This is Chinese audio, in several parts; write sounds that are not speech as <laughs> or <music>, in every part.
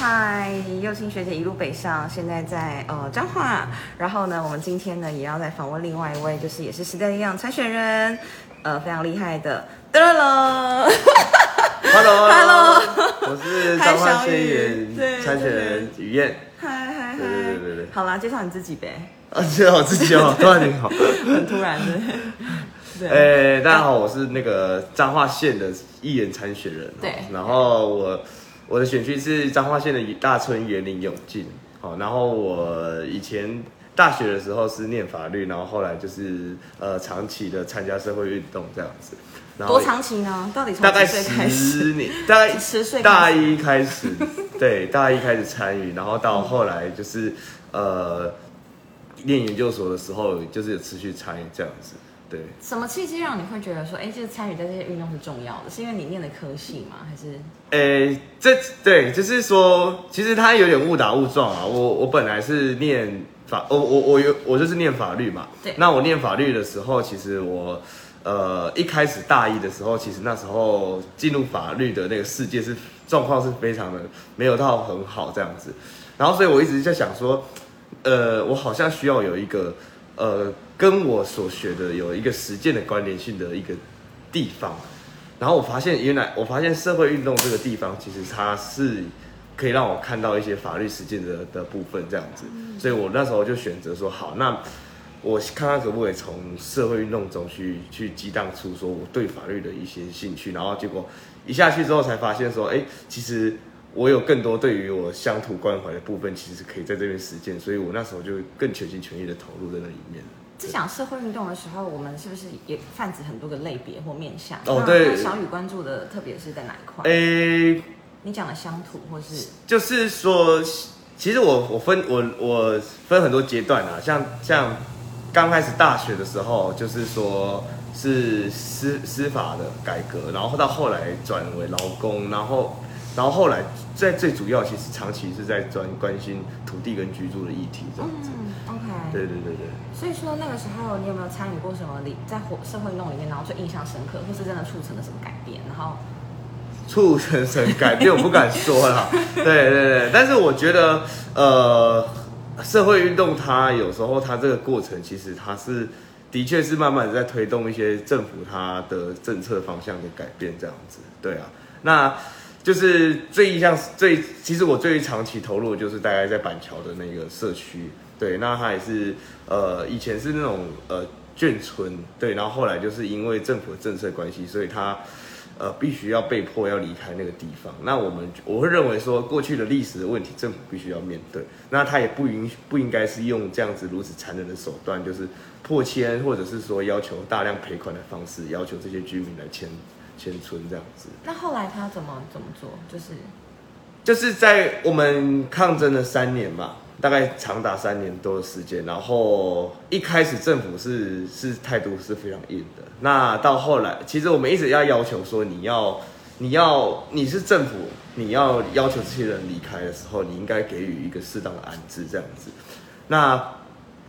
嗨，幼青学姐一路北上，现在在呃彰化。然后呢，我们今天呢也要来访问另外一位，就是也是时代力量参选人，呃，非常厉害的德乐。Hello Hello 我是彰化县议对员参选人于燕。嗨嗨嗨，对对对好啦，介绍你自己呗，啊，介绍我自己哦，突然你好。很突然的。<laughs> 对，哎，大家好，我是那个彰化县的议员参选人。对然后我我的选区是彰化县的大村园林永进。好，然后我以前大学的时候是念法律，然后后来就是呃长期的参加社会运动这样子。然后多长期呢？到底从大概几岁开始？十年，<laughs> 大概十岁大一开始，对，大一开始参与，然后到后来就是呃，念研究所的时候，就是有持续参与这样子，对。什么契机让你会觉得说，哎，这个参与在这些运动是重要的？是因为你念的科系吗？还是诶、这对，就是说，其实他有点误打误撞啊。我我本来是念法，我我我有我就是念法律嘛。对那我念法律的时候，其实我呃一开始大一的时候，其实那时候进入法律的那个世界是状况是非常的没有到很好这样子。然后所以我一直在想说，呃，我好像需要有一个呃跟我所学的有一个实践的关联性的一个地方。然后我发现，原来我发现社会运动这个地方，其实它是可以让我看到一些法律实践的的部分，这样子。所以我那时候就选择说，好，那我看看可不可以从社会运动中去去激荡出说我对法律的一些兴趣。然后结果一下去之后，才发现说，哎，其实我有更多对于我乡土关怀的部分，其实可以在这边实践。所以我那时候就更全心全意的投入在那里面。在讲社会运动的时候，我们是不是也泛指很多个类别或面向？那哦对那小雨关注的特别是在哪一块？诶，你讲的乡土或是就是说，其实我我分我我分很多阶段啊，像像刚开始大学的时候，就是说是司司法的改革，然后到后来转为劳工，然后然后后来在最主要，其实长期是在专关心土地跟居住的议题这样子。嗯，OK，对对对对。所以说那个时候你有没有参与过什么里在活社会运动里面，然后最印象深刻，或是真的促成了什么改变？然后促成什么改变，我不敢说啦。<laughs> 对对对，但是我觉得，呃，社会运动它有时候它这个过程，其实它是的确是慢慢的在推动一些政府它的政策方向的改变，这样子。对啊，那就是最印象最，其实我最长期投入的就是大概在板桥的那个社区。对，那它也是呃以前是那种呃眷村，对，然后后来就是因为政府的政策关系，所以它。呃，必须要被迫要离开那个地方。那我们我会认为说，过去的历史的问题，政府必须要面对。那他也不允不应该是用这样子如此残忍的手段，就是破迁或者是说要求大量赔款的方式，要求这些居民来迁迁村这样子。那后来他怎么怎么做？就是就是在我们抗争了三年嘛，大概长达三年多的时间。然后一开始政府是是态度是非常硬的，那到后来，其实我们一直要要求说，你要你要你是政府，你要要求这些人离开的时候，你应该给予一个适当的安置这样子。那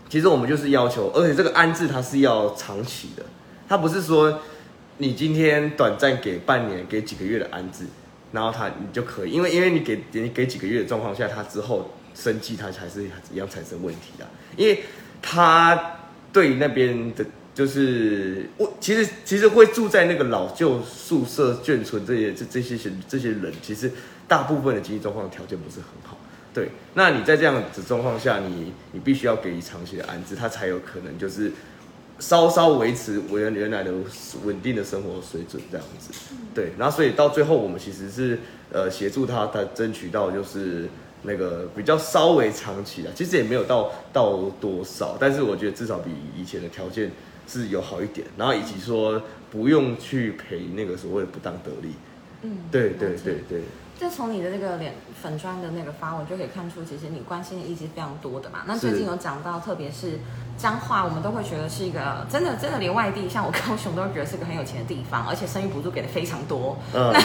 其实我们就是要求，而且这个安置它是要长期的，它不是说你今天短暂给半年、给几个月的安置，然后他你就可以，因为因为你给你给几个月的状况下，他之后生计他才是一样产生问题的，因为他对那边的。就是我其实其实会住在那个老旧宿舍眷村这些这这些些这些人，其实大部分的经济状况条件不是很好。对，那你在这样子状况下，你你必须要给予长期的安置，他才有可能就是稍稍维持我原原来的稳定的生活水准这样子。对，然后所以到最后，我们其实是呃协助他他争取到就是那个比较稍微长期的，其实也没有到到多少，但是我觉得至少比以前的条件是有好一点，然后以及说不用去赔那个所谓的不当得利。嗯，对对对对。就从你的那个脸粉砖的那个发文就可以看出，其实你关心的议题非常多的嘛。那最近有讲到，特别是彰化，我们都会觉得是一个真的真的连外地，像我高雄都会觉得是个很有钱的地方，而且生育补助给的非常多。嗯 <laughs> 那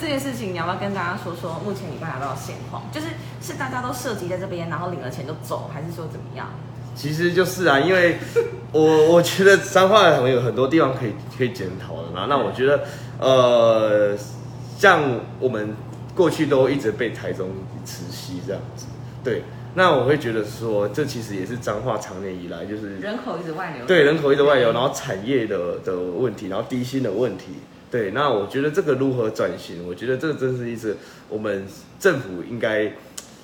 这件事情你要不要跟大家说说目前你观察到的现况？就是是大家都涉及在这边，然后领了钱就走，还是说怎么样？其实就是啊，因为我我觉得彰化很有很多地方可以可以检讨的嘛。那我觉得，呃，像我们过去都一直被台中磁吸这样子，对。那我会觉得说，这其实也是彰化长年以来就是人口一直外流，对人口一直外流，然后产业的的问题，然后低薪的问题，对。那我觉得这个如何转型，我觉得这个真是一直我们政府应该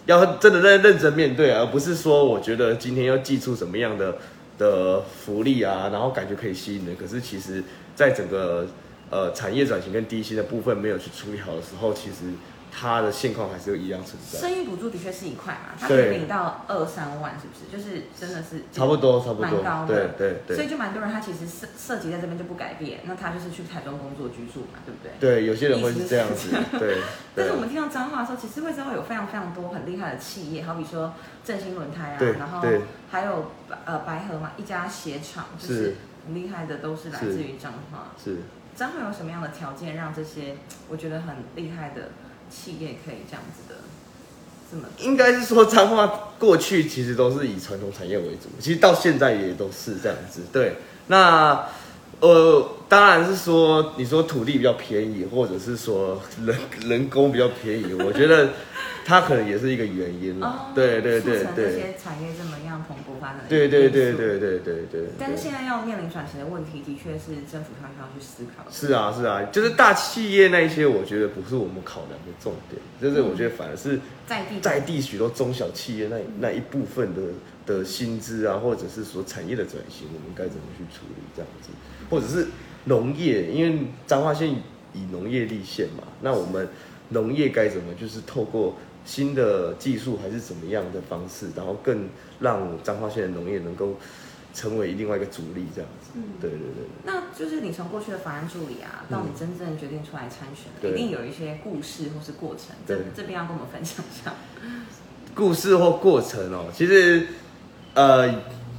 要真的认认真面对，而不是说我觉得今天要寄出什么样的的福利啊，然后感觉可以吸引人，可是其实在整个呃产业转型跟低薪的部分没有去处理好的时候，其实。它的现况还是一样存在。生育补助的确是一块嘛，它可以领到二三万，是不是？就是真的是差不多，差不多，蛮高的。对对对。所以就蛮多人，他其实涉涉及在这边就不改变，那他就是去台中工作居住嘛，对不对？对，有些人会是这样子。<laughs> 对。但是我们听到脏话的时候，其实会知道有非常非常多很厉害的企业，好比说振兴轮胎啊，然后还有呃白河嘛，一家鞋厂，就是很厉害的，都是来自于彰化。是。彰化有什么样的条件让这些我觉得很厉害的？企业可以这样子的，这么应该是说脏话过去其实都是以传统产业为主，其实到现在也都是这样子。对，那呃，当然是说你说土地比较便宜，或者是说人 <laughs> 人工比较便宜，我觉得。它可能也是一个原因了，对对对对。这些产业这么样蓬勃发展的对对对对对对对。但是现在要面临转型的问题，的确是政府他需要去思考。是啊是啊，就是大企业那一些，我觉得不是我们考量的重点，就是我觉得反而是在地在地许多中小企业那那一部分的的薪资啊，或者是说产业的转型，我们该怎么去处理这样子，或者是农业，因为彰化县以农业立县嘛，那我们农业该怎么就是透过。新的技术还是怎么样的方式，然后更让彰化县的农业能够成为另外一个主力，这样子。嗯，对对对。那就是你从过去的法案助理啊，到你真正决定出来参选，一定有一些故事或是过程。这这边要跟我们分享一下。故事或过程哦，其实呃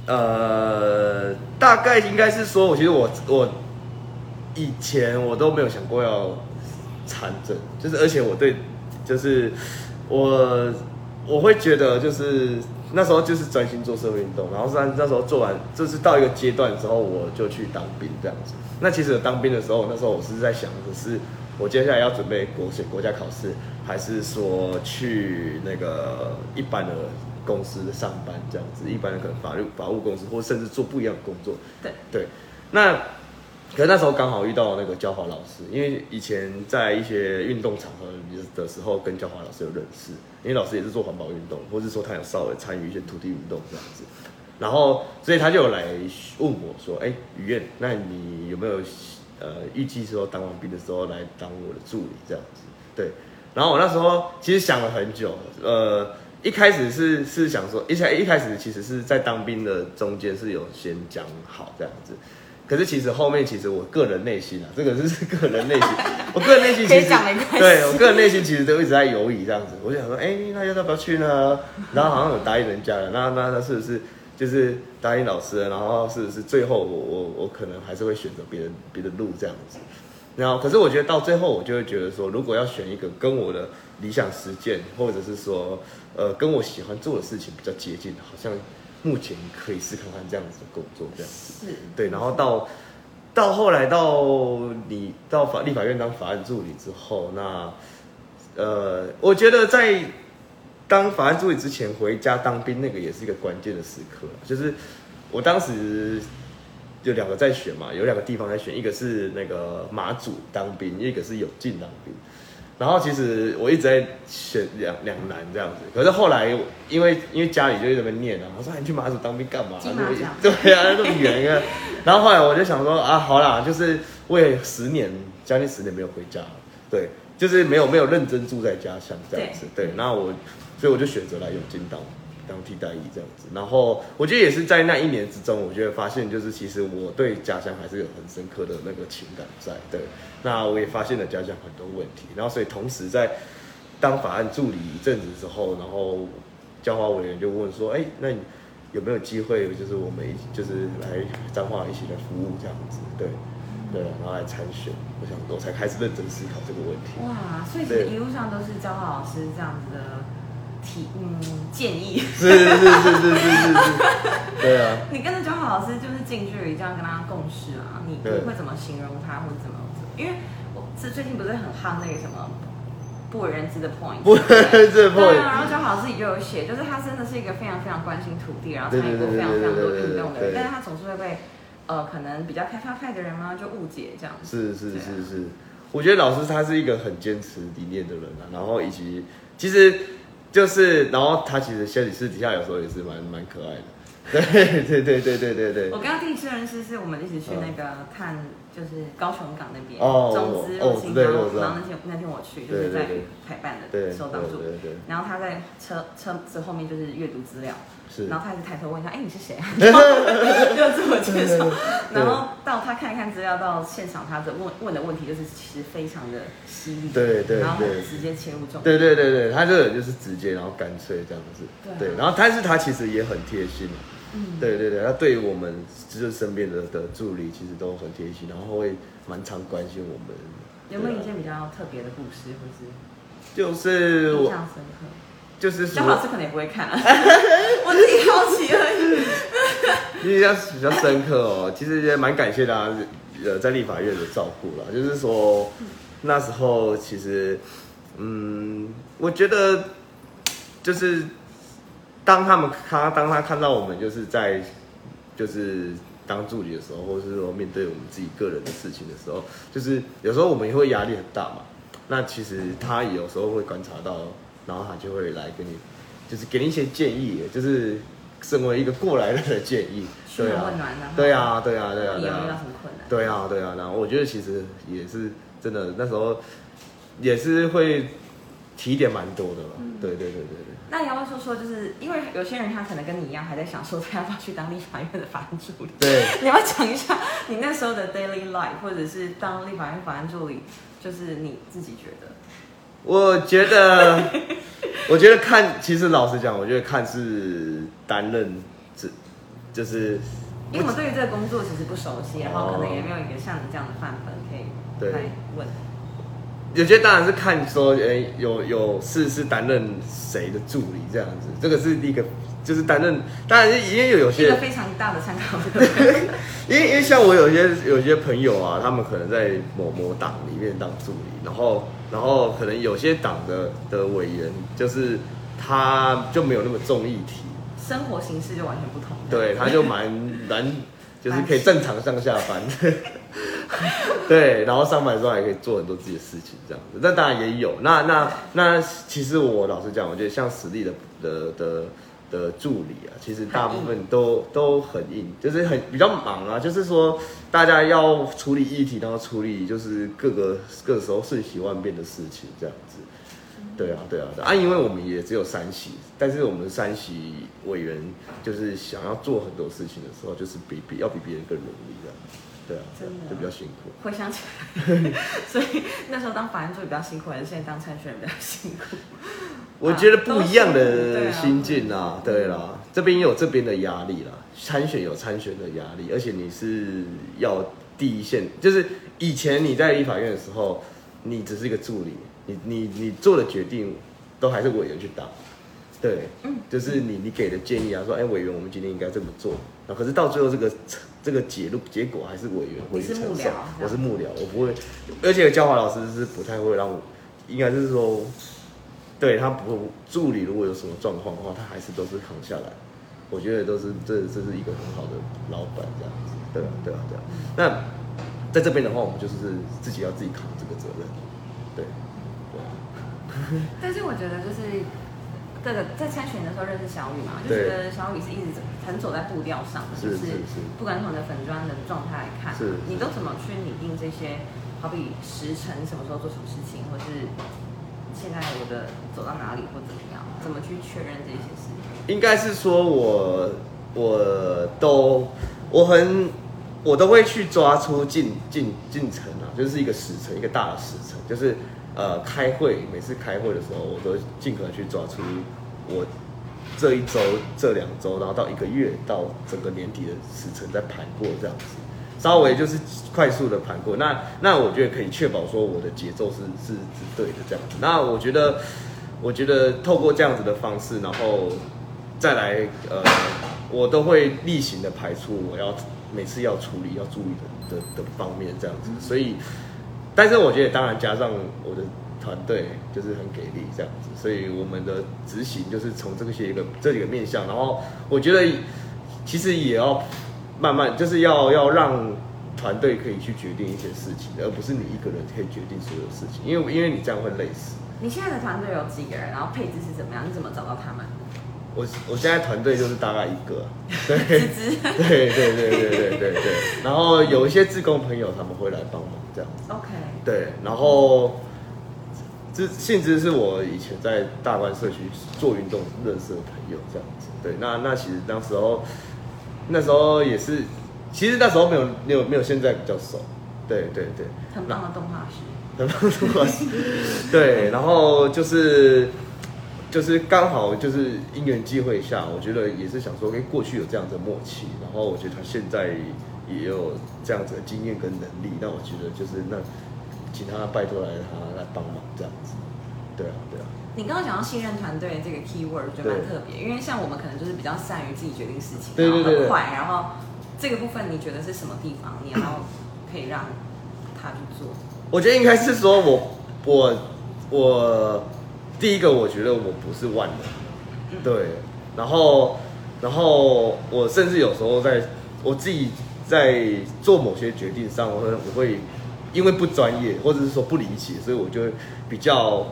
呃，大概应该是说，我其实我我以前我都没有想过要参政，就是而且我对就是。我我会觉得就是那时候就是专心做社会运动，然后是那时候做完，就是到一个阶段之后，我就去当兵这样子。那其实当兵的时候，那时候我是在想的是，我接下来要准备国选国家考试，还是说去那个一般的公司上班这样子，一般的可能法律法务公司，或甚至做不一样的工作。对对，那。可是那时候刚好遇到那个教华老师，因为以前在一些运动场合的时候跟教华老师有认识，因为老师也是做环保运动，或是说他有稍微参与一些土地运动这样子，然后所以他就来问我说：“哎，于燕，那你有没有呃预计说当完兵的时候来当我的助理这样子？”对，然后我那时候其实想了很久，呃，一开始是是想说，一开一开始其实是在当兵的中间是有先讲好这样子。可是其实后面其实我个人内心啊，这个是个人内心，<laughs> 我个人内心其实对我个人内心其实都一直在犹疑这样子。我就想说，哎，那要不要去呢？然后好像有答应人家了，那那那是不是就是答应老师了？然后是不是最后我我我可能还是会选择别人别的路这样子？然后可是我觉得到最后我就会觉得说，如果要选一个跟我的理想实践，或者是说呃跟我喜欢做的事情比较接近，好像。目前可以试看看这样子的工作，这样子是对，然后到到后来到你到法立法院当法案助理之后，那呃，我觉得在当法案助理之前回家当兵，那个也是一个关键的时刻，就是我当时有两个在选嘛，有两个地方在选，一个是那个马祖当兵，一个是永进当兵。然后其实我一直在选两两难这样子，可是后来因为因为家里就在那边念啊，我说你去马祖当兵干嘛？<laughs> 对啊，那么远啊。然后后来我就想说啊，好啦，就是我也十年将近十年没有回家，对，就是没有没有认真住在家乡这样子，对。那我所以我就选择来永进当。当替代役这样子，然后我觉得也是在那一年之中，我觉得发现就是其实我对家乡还是有很深刻的那个情感在。对，那我也发现了家乡很多问题，然后所以同时在当法案助理一阵子之后，然后教化委员就问说：“哎，那你有没有机会就是我们一就是来彰化一起来服务这样子？”对，对，然后来参选，我想我才开始认真思考这个问题。哇，所以一路上都是教化老师这样子的。提嗯建议是是是是是是是，对啊。你跟着教好老师就是近距离这样跟他共事啊，你你会怎么形容他或者怎么？因为我是最近不是很夯那个什么不为人知的 point，不为人知的 point 对啊，然后焦华老师自己就有写，就是他真的是一个非常非常关心土地，然后参与过非常非常多运动的人，但是他总是会被呃可能比较开发派的人嘛就误解这样子。是是是是，我觉得老师他是一个很坚持理念的人啊，然后以及其实就是，然后他其实私底私底下有时候也是蛮蛮可爱的，对对对对对对对我。刚刚第一次认识是我们一起去那个看，就是高雄港那边哦中资哦入侵，对然后那天那天我去就是在对对对。台办对的收当助。对对对。然后他在车车子后面就是阅读资料，是。然后他一直抬头问一下，哎，你是谁啊？<laughs> <laughs> 就自我介绍，然后到他看一看资料，到现场他的问问的问题就是其实非常的犀利，对对然后对很直接切入重点，对对对对，他这个人就是直接，然后干脆这样子。对，然后但是他其实也很贴心。嗯对对对，他对于我们就是身边的的助理，其实都很贴心，然后会蛮常关心我们。有没有一对啊件比较特别的故事，或是就是我印象深刻？就是小老师可能也不会看啊，<laughs> 我自己好奇而已。印象比较深刻哦。<laughs> 其实也蛮感谢大家呃在立法院的照顾啦，就是说那时候其实嗯，我觉得就是当他们他当他看到我们就是在就是当助理的时候，或者是说面对我们自己个人的事情的时候，就是有时候我们也会压力很大嘛。那其实他有时候会观察到，然后他就会来跟你，就是给你一些建议，就是身为一个过来人的建议。嘘对啊对啊，对啊，对啊，对啊？对啊，对啊。然后我觉得其实也是真的，那时候也是会提点蛮多的了。嗯对对对对对。那你要不要说说，就是因为有些人他可能跟你一样，还在想说他要不要去当立法院的法案助理。对，<laughs> 你要不要讲一下你那时候的 daily life，或者是当立法院法案助理，就是你自己觉得？我觉得，<laughs> 我觉得看，其实老实讲，我觉得看是担任，这就是因为我们对于这个工作其实不熟悉，然后可能也没有一个像你这样的范本可以对来问。有些当然是看说，哎、有有是是担任谁的助理这样子，这个是一个，就是担任，当然是也有有一些个非常大的参考 <laughs> 因为因为像我有些有些朋友啊，他们可能在某某党里面当助理，然后然后可能有些党的的委员，就是他就没有那么重议题，生活形式就完全不同。对，他就蛮蛮就是可以正常上下班，<laughs> <laughs> <laughs> 对，然后上班的时候还可以做很多自己的事情这样子。那当然也有，那那那其实我老实讲，我觉得像实力的的的的助理啊，其实大部分都都很硬，就是很比较忙啊，就是说大家要处理议题，然后处理就是各个各时候瞬息万变的事情这样子。对啊，对啊，对啊，因为我们也只有三席，但是我们三席委员就是想要做很多事情的时候，就是比比要比别人更努力这样。对啊，就比较辛苦。回想起来，<laughs> 所以那时候当法案助理比较辛苦，还是现在当参选人比较辛苦？我觉得不一样的心境啊，对啦，这边有这边的压力啦，参选有参选的压力，而且你是要第一线，就是以前你在立法院的时候，你只是一个助理，你你你做的决定都还是委员去打，对，嗯就是你你给的建议啊，说哎委员我们今天应该这么做，然后可是到最后这个这个结论结果还是委员会去承受我是幕僚，我不会，而且教华老师是不太会让我，应该是说。对他不助理，如果有什么状况的话，他还是都是扛下来。我觉得都是这这是一个很好的老板这样子，对啊对啊对啊。那在这边的话，我们就是自己要自己扛这个责任，对对啊但是我觉得就是这个在参选的时候认识小雨嘛，就对觉得小雨是一直很走在步调上的，是就是是不管从你的粉砖的状态来看，是你都怎么去拟定这些，好比时辰什么时候做什么事情，或是现在我的走到哪里或怎么样，怎么去确认这些事情？应该是说我我都我很我都会去抓出进进进程啊，就是一个时程，一个大的时程，就是呃开会，每次开会的时候，我都尽可能去抓出我这一周、这两周，然后到一个月到整个年底的时程再盘过这样子。稍微就是快速的盘过，那那我觉得可以确保说我的节奏是是是对的这样子。那我觉得，我觉得透过这样子的方式，然后再来呃，我都会例行的排出我要每次要处理要注意的的的方面这样子。所以，但是我觉得当然加上我的团队就是很给力这样子，所以我们的执行就是从这些一个这几个面向，然后我觉得其实也要慢慢就是要要让团队可以去决定一些事情，而不是你一个人可以决定所有事情，因为因为你这样会累死。你现在的团队有几个人？然后配置是怎么样？你怎么找到他们？我我现在团队就是大概一个，<laughs> <laughs> 对，对对对对对对对，然后有一些志工朋友他们会来帮忙这样子，OK，对，然后这性质是我以前在大关社区做运动认识的朋友这样子，对，那那其实那时候那时候也是，其实那时候没有没有没有现在比较熟，对对对，很棒的动画师。很棒的动画师，<laughs> 对，然后就是就是刚好就是因缘机会下，我觉得也是想说，哎，过去有这样子的默契，然后我觉得他现在也有这样子的经验跟能力，那我觉得就是那请他拜托来他来帮忙这样子，对啊对啊，你刚刚讲到信任团队这个 keyword，我觉得蛮特别，因为像我们可能就是比较善于自己决定事情，对对对对然后很快，然后这个部分你觉得是什么地方，你要可以让他去做？我觉得应该是说我我我第一个，我觉得我不是万能，对，然后然后我甚至有时候在我自己在做某些决定上，我会我会因为不专业或者是说不理解，所以我就会比较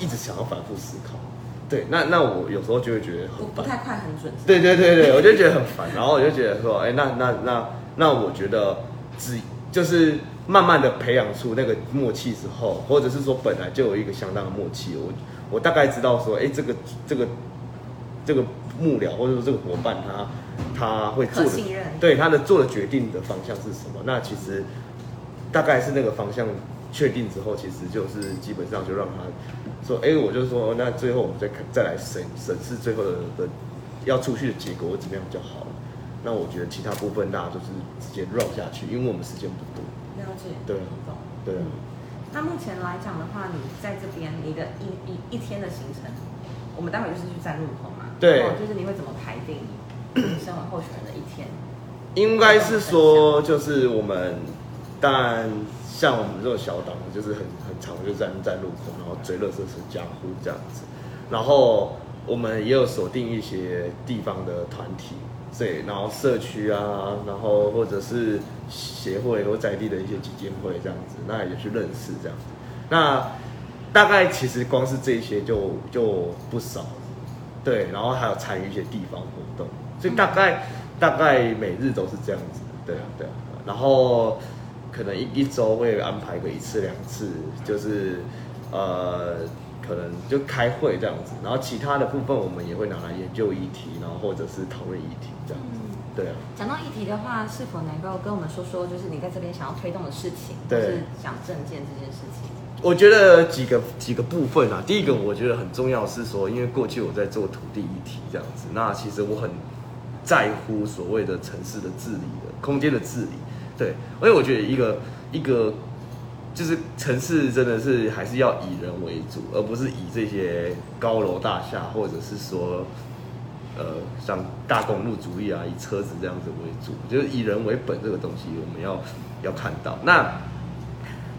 一直想要反复思考。对，那那我有时候就会觉得很。不不太快很准。对对对对，我就觉得很烦，然后我就觉得说，哎，那那那那我觉得只就是慢慢的培养出那个默契之后，或者是说本来就有一个相当的默契，我我大概知道说，哎，这个这个这个幕僚或者说这个伙伴他他会做的对他的做的决定的方向是什么？那其实大概是那个方向确定之后，其实就是基本上就让他说，哎，我就说，那最后我们再看再来审审视最后的的要出去的结果怎么样比较好。那我觉得其他部分大家就是直接 run 下去，因为我们时间不多。对懂。对那目前来讲的话，你在这边你的一一一天的行程，我们待会就是去站路口嘛。对就是你会怎么排定你身为候选人的一天？应该是说，就是我们，当然像我们这种小党，就是很很长就站站路口，然后追乐色车加呼这样子。然后我们也有锁定一些地方的团体，对，然后社区啊，然后或者是协会或在地的一些基金会这样子，那也去认识这样子。那大概其实光是这些就就不少了。对，然后还有参与一些地方活动，所以大概、大概每日都是这样子，对啊对啊，然后可能一一周会安排个一次两次，就是呃可能就开会这样子，然后其他的部分我们也会拿来研究议题，然后或者是讨论议题这样子，对啊。讲到议题的话，是否能够跟我们说说，就是你在这边想要推动的事情，对或是讲证件这件事情？我觉得几个几个部分啊，第一个我觉得很重要是说，因为过去我在做土地议题这样子，那其实我很在乎所谓的城市的治理的空间的治理，对，因为我觉得一个一个就是城市真的是还是要以人为主，而不是以这些高楼大厦或者是说呃像大公路主义啊，以车子这样子为主，就是以人为本这个东西我们要要看到那。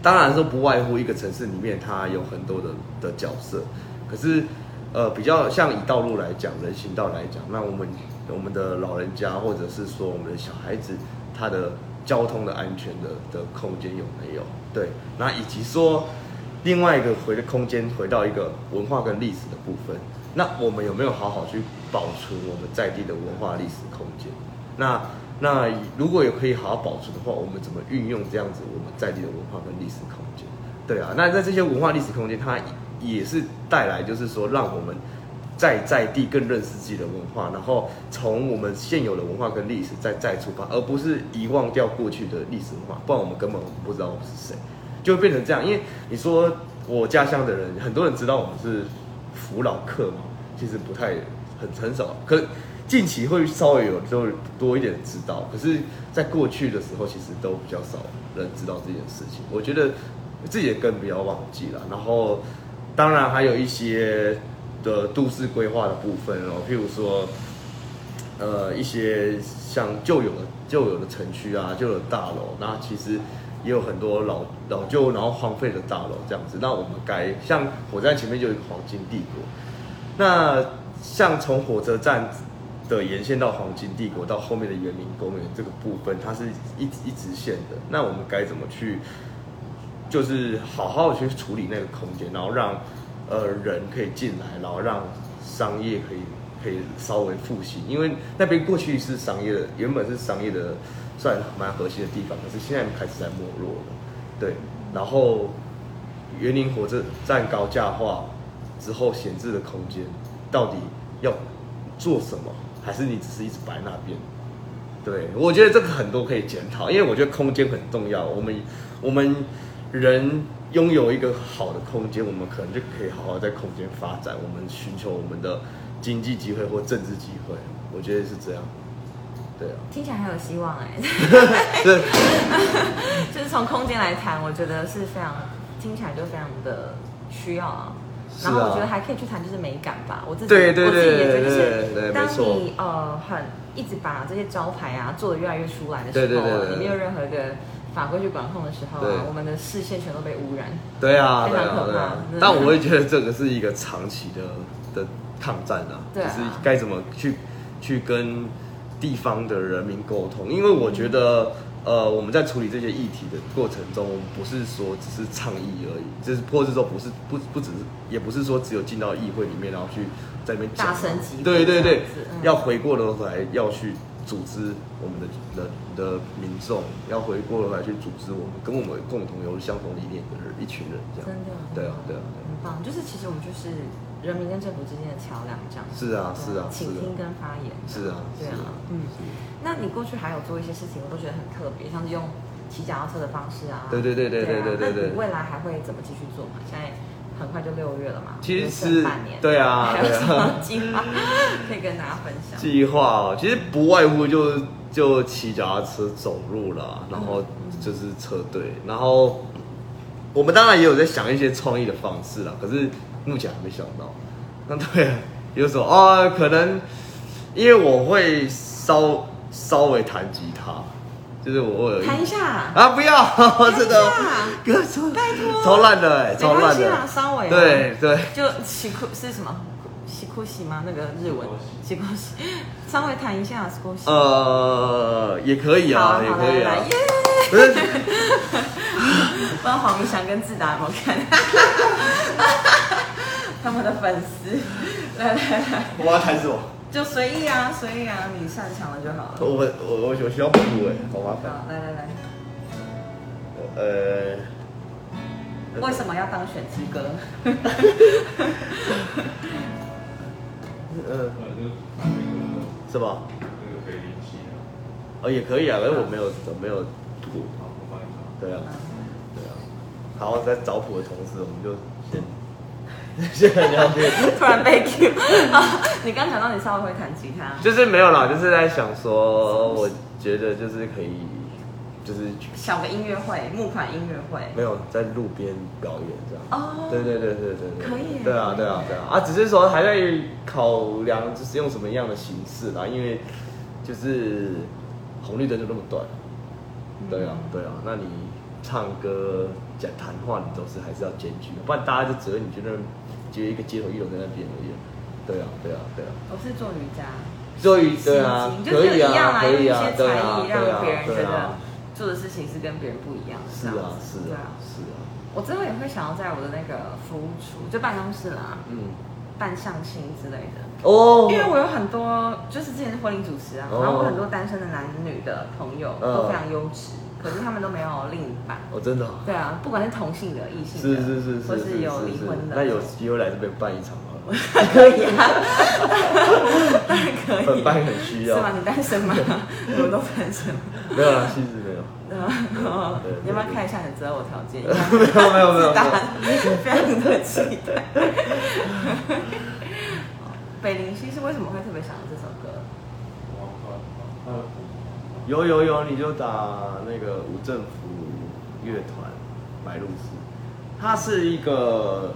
当然说不外乎一个城市里面，它有很多的的角色，可是呃比较像以道路来讲，人行道来讲，那我们我们的老人家或者是说我们的小孩子，他的交通的安全的的空间有没有？对，那以及说另外一个回的空间回到一个文化跟历史的部分，那我们有没有好好去保存我们在地的文化历史空间？那那如果有可以好好保存的话，我们怎么运用这样子我们在地的文化跟历史空间？对啊，那在这些文化历史空间，它也是带来就是说让我们在在地更认识自己的文化，然后从我们现有的文化跟历史再再出发，而不是遗忘掉过去的历史文化，不然我们根本不知道我们是谁，就会变成这样。因为你说我家乡的人，很多人知道我们是福老客嘛，其实不太很很少，可近期会稍微有就多一点知道，可是，在过去的时候，其实都比较少人知道这件事情。我觉得自己也更不要忘记了，然后当然还有一些的都市规划的部分哦，譬如说，呃，一些像旧有的旧有的城区啊，旧有的大楼，那其实也有很多老老旧然后荒废的大楼这样子。那我们该像火车站前面就有一个黄金帝国，那像从火车站的沿线到黄金帝国到后面的园林公园这个部分，它是一一直线的。那我们该怎么去，就是好好的去处理那个空间，然后让呃人可以进来，然后让商业可以可以稍微复兴，因为那边过去是商业的，原本是商业的算蛮核心的地方，可是现在开始在没落了。对，然后园林火车站高架化之后闲置的空间，到底要做什么？还是你只是一直摆那边？对，我觉得这个很多可以检讨，因为我觉得空间很重要。我们我们人拥有一个好的空间，我们可能就可以好好在空间发展，我们寻求我们的经济机会或政治机会。我觉得是这样。对啊，听起来很有希望哎。对，<laughs> 就是从空间来谈，我觉得是非常听起来就非常的需要啊。然后我觉得还可以去谈就是美感吧，我自己我自己也觉得当你呃很一直把这些招牌啊做的越来越出来的时候啊，对对你没有任何的法规去管控的时候啊，我们的视线全都被污染。对啊，非常可怕。但我会觉得这个是一个长期的的抗战啊，对啊就是该怎么去去跟地方的人民沟通，因为我觉得。呃，我们在处理这些议题的过程中，我们不是说只是倡议而已，就是或者是说不是不不只是，也不是说只有进到议会里面，然后去在那边讲大声疾呼对对对样子，嗯要回过头来要去组织我们的的的民众，要回过头来去组织我们跟我们共同有相同理念的人，一群人这样。真的，对啊，对啊，对啊。很棒。就是其实我们就是人民跟政府之间的桥梁，这样子。是啊，是啊，是啊倾听跟发言。是啊，对啊是啊，嗯。那你过去还有做一些事情，我都觉得很特别，像是用骑脚踏车的方式啊。对对对对对对对那你未来还会怎么继续做嘛？现在很快就六月了嘛，其实是半年。对啊 <laughs> 还有什么计划 <laughs> 可以跟大家分享？计划哦，其实不外乎就就骑脚踏车走路啦，然后就是车队，然后我们当然也有在想一些创意的方式啦，可是目前还没想到。那对啊，有什么哦？可能因为我会稍稍微弹吉他，就是我有一谈一下。啊，不要，<laughs> 真的一下，哥超拜托超烂的哎，没超烂的，稍微啊对对。就喜哭是什么？喜哭喜吗？那个日文喜哭喜，<laughs> 稍微谈一下喜哭喜。呃，也可以啊，也可以啊来！不是，不知道黄明翔跟志达有没有看？<laughs> 他们的粉丝，来来来，我要弹什么？就随意啊，随意啊，你擅长了就好了。我我我我需要补哎，好麻烦。好，来来来，呃，为什么要当选之歌？<laughs> 呃，那是吧？个北林系啊，哦，也可以啊，可是我没有我没有谱。好，我帮你找。对啊，对啊。好，在找谱的同时，我们就先 <laughs> 突然被 Q <laughs> 啊！你刚讲到你稍微会弹吉他，就是没有啦，就是在想说，我觉得就是可以，就是小个音乐会，木款音乐会。没有在路边表演这样。哦对对对对对对。可以耶对啊对啊对啊啊！只是说还在考量，就是用什么样的形式啦，因为就是红绿灯就那么短。对啊对啊，那你唱歌讲谈话，你都是还是要兼具的，不然大家就只会你觉得觉得一个街头艺人在那边而已。对啊对啊对啊。我是做瑜伽，做瑜伽就可以是一样啊，可以啊用一些，对啊才艺，让对啊别人觉得对啊，做的事情是跟别人不一样的。是啊是啊是啊，我之后也会想要在我的那个服务处，就办公室啦，嗯，办相亲之类的。哦，因为我有很多，就是之前是婚礼主持啊，哦。然后我很多单身的男女的朋友嗯。都非常优质，可是他们都没有另一半。哦真的哦，对啊，不管是同性的、异性是的，是是是，或是有离婚的，那有机会来这边办一场吗？可以啊，当然可以。本班很需要是吗？你单身吗？<laughs> 我们都单身。没有啦，其实没有，<laughs> 你要不要看一下你的择偶条件？<laughs> 没有没有没有自大非常的期待。北林西是为什么会特别想要这首歌？有有有，你就打那个无政府乐团白鹭鸶，它是一个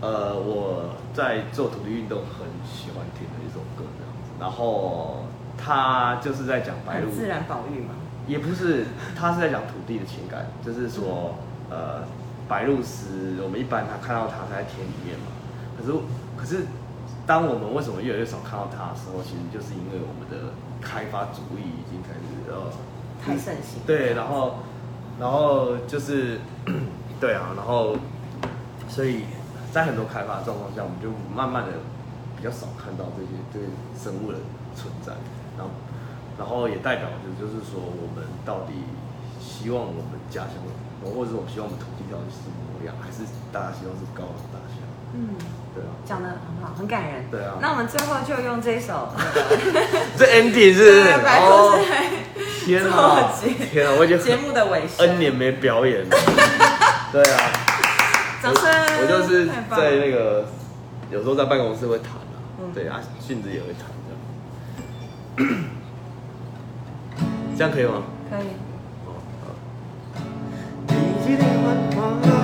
呃我在做土地运动很喜欢听的一首歌这样子，然后它就是在讲白鹭很自然保育嘛。也不是，他是在讲土地的情感，就是说，呃，白鹭鸶，我们一般他看到它是在田里面嘛，可是可是，当我们为什么越来越少看到它的时候，其实就是因为我们的开发主义已经开始呃太盛行。对，然后然后就是 <coughs> 对啊，然后所以在很多开发状况下，我们就慢慢的比较少看到这些这些生物的存在，然后然后也代表着就是说，我们到底希望我们家乡，或者是我们希望我们土地到底是什么模样，还是大家希望是高楼大厦？嗯，对啊，讲的很好，很感人。对啊那我们最后就用这一首那个 <laughs> 这 ending 是哦天啊天啊，我已经节目的尾声。N 年没表演了。<laughs> 对啊，掌声！我就是在那个有时候在办公室会弹啊，嗯对啊，训子也会弹这样。<coughs> 这样可以吗？可以。哦，好。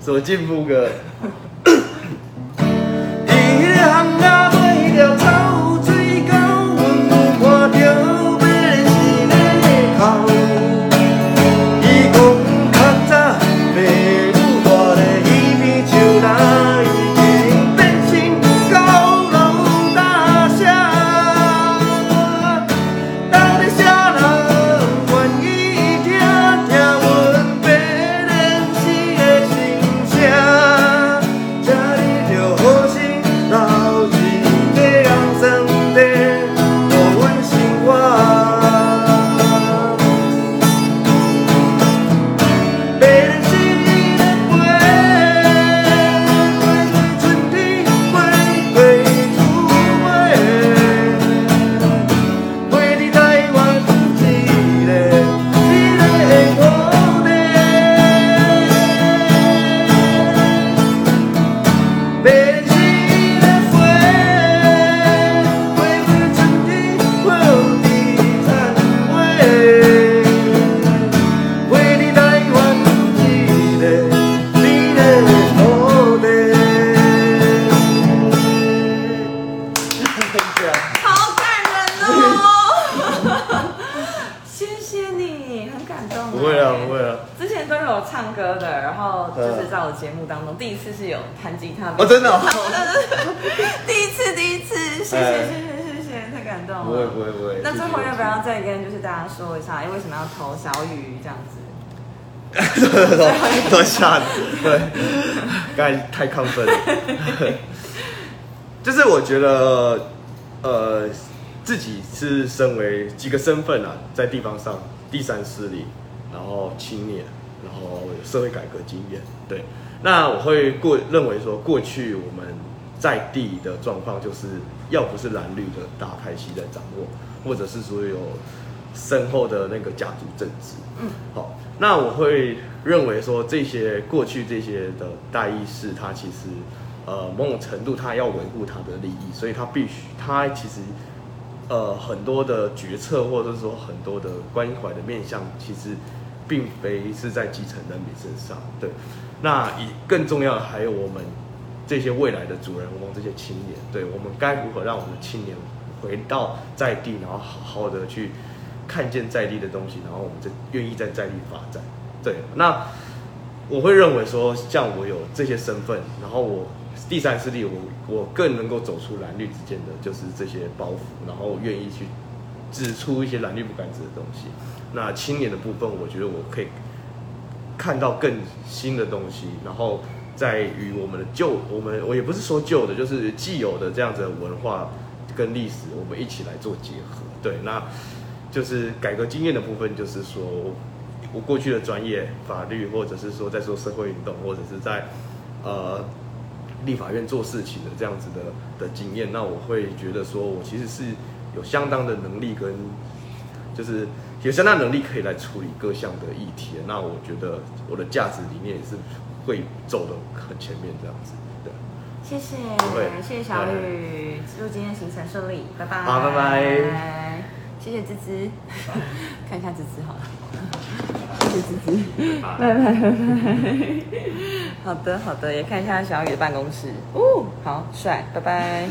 什么进步歌？<laughs> 大家说一下，哎，为什么要投小雨这样子？<laughs> 多吓人，对，刚才太亢奋了。<laughs> 就是我觉得，呃，自己是身为几个身份啊，在地方上，第三势力，然后青年，然后有社会改革经验，对。那我会过认为说，过去我们在地的状况，就是要不是蓝绿的大派系在掌握，或者是说有深厚的那个家族政治，嗯，好，那我会认为说这些过去这些的代议士，他其实呃某种程度他要维护他的利益，所以他必须他其实呃很多的决策或者是说很多的关怀的面向，其实并非是在基层人民身上。对，那以更重要的还有我们这些未来的主人翁，这些青年，对我们该如何让我们的青年回到在地，然后好好的去看见在地的东西，然后我们就愿意在在地发展。对，那我会认为说，像我有这些身份，然后我第三势力，我我更能够走出蓝绿之间的就是这些包袱，然后愿意去指出一些蓝绿不敢指的东西。那青年的部分，我觉得我可以看到更新的东西，然后在于我们的旧，我们我也不是说旧的，就是既有的这样子的文化跟历史，我们一起来做结合。对，那就是改革经验的部分，就是说我过去的专业法律，或者是说在做社会运动，或者是在呃立法院做事情的这样子的的经验，那我会觉得说我其实是有相当的能力跟就是有相当能力可以来处理各项的议题。那我觉得我的价值理念也是会走的很前面这样子。对，谢谢会，谢谢小雨，祝今天行程顺利，拜拜。好拜拜。谢谢芝芝，看一下芝芝好了。谢谢芝芝，拜拜拜拜。<laughs> 好的好的，也看一下小雨的办公室，哦，好帅，拜拜。